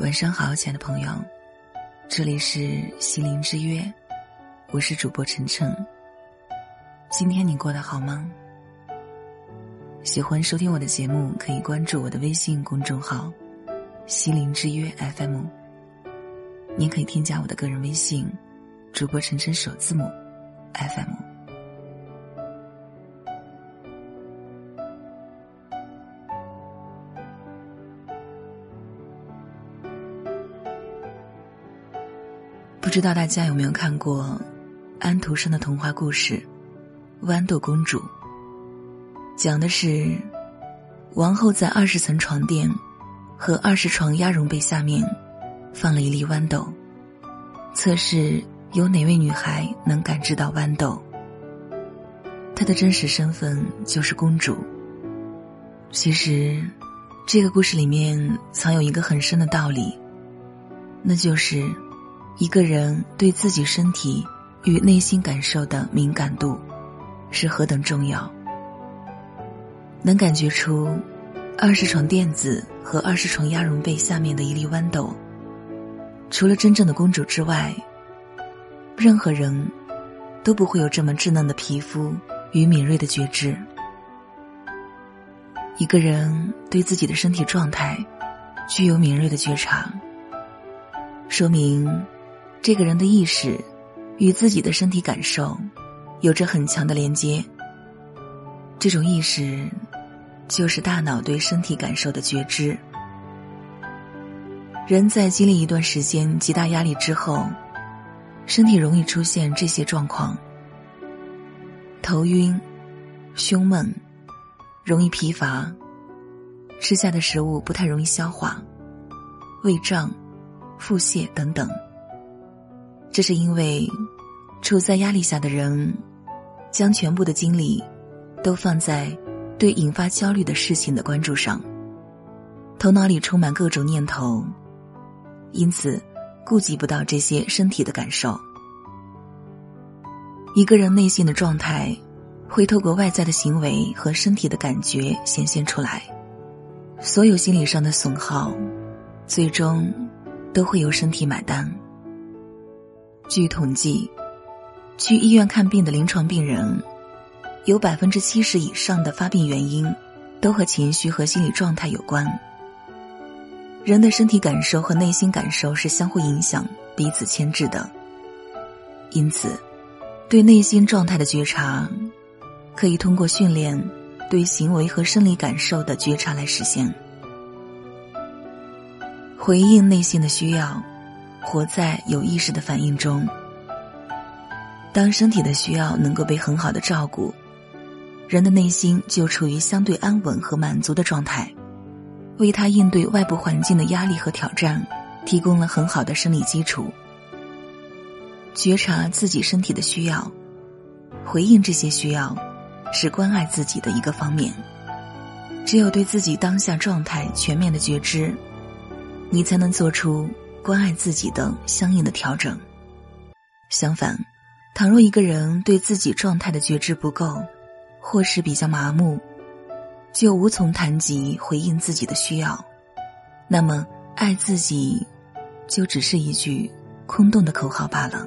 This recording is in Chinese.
晚上好，亲爱的朋友，这里是心灵之约，我是主播晨晨。今天你过得好吗？喜欢收听我的节目，可以关注我的微信公众号“心灵之约 FM”。您可以添加我的个人微信，主播晨晨首字母 FM。不知道大家有没有看过安徒生的童话故事《豌豆公主》？讲的是王后在二十层床垫和二十床鸭绒被下面放了一粒豌豆，测试有哪位女孩能感知到豌豆。她的真实身份就是公主。其实，这个故事里面藏有一个很深的道理，那就是。一个人对自己身体与内心感受的敏感度是何等重要。能感觉出二十床垫子和二十床鸭绒被下面的一粒豌豆，除了真正的公主之外，任何人都不会有这么稚嫩的皮肤与敏锐的觉知。一个人对自己的身体状态具有敏锐的觉察，说明。这个人的意识与自己的身体感受有着很强的连接。这种意识就是大脑对身体感受的觉知。人在经历一段时间极大压力之后，身体容易出现这些状况：头晕、胸闷、容易疲乏、吃下的食物不太容易消化、胃胀、腹泻等等。这是因为，处在压力下的人，将全部的精力都放在对引发焦虑的事情的关注上，头脑里充满各种念头，因此顾及不到这些身体的感受。一个人内心的状态，会透过外在的行为和身体的感觉显现出来，所有心理上的损耗，最终都会由身体买单。据统计，去医院看病的临床病人，有百分之七十以上的发病原因，都和情绪和心理状态有关。人的身体感受和内心感受是相互影响、彼此牵制的。因此，对内心状态的觉察，可以通过训练对行为和生理感受的觉察来实现。回应内心的需要。活在有意识的反应中。当身体的需要能够被很好的照顾，人的内心就处于相对安稳和满足的状态，为他应对外部环境的压力和挑战提供了很好的生理基础。觉察自己身体的需要，回应这些需要，是关爱自己的一个方面。只有对自己当下状态全面的觉知，你才能做出。关爱自己等相应的调整。相反，倘若一个人对自己状态的觉知不够，或是比较麻木，就无从谈及回应自己的需要。那么，爱自己，就只是一句空洞的口号罢了。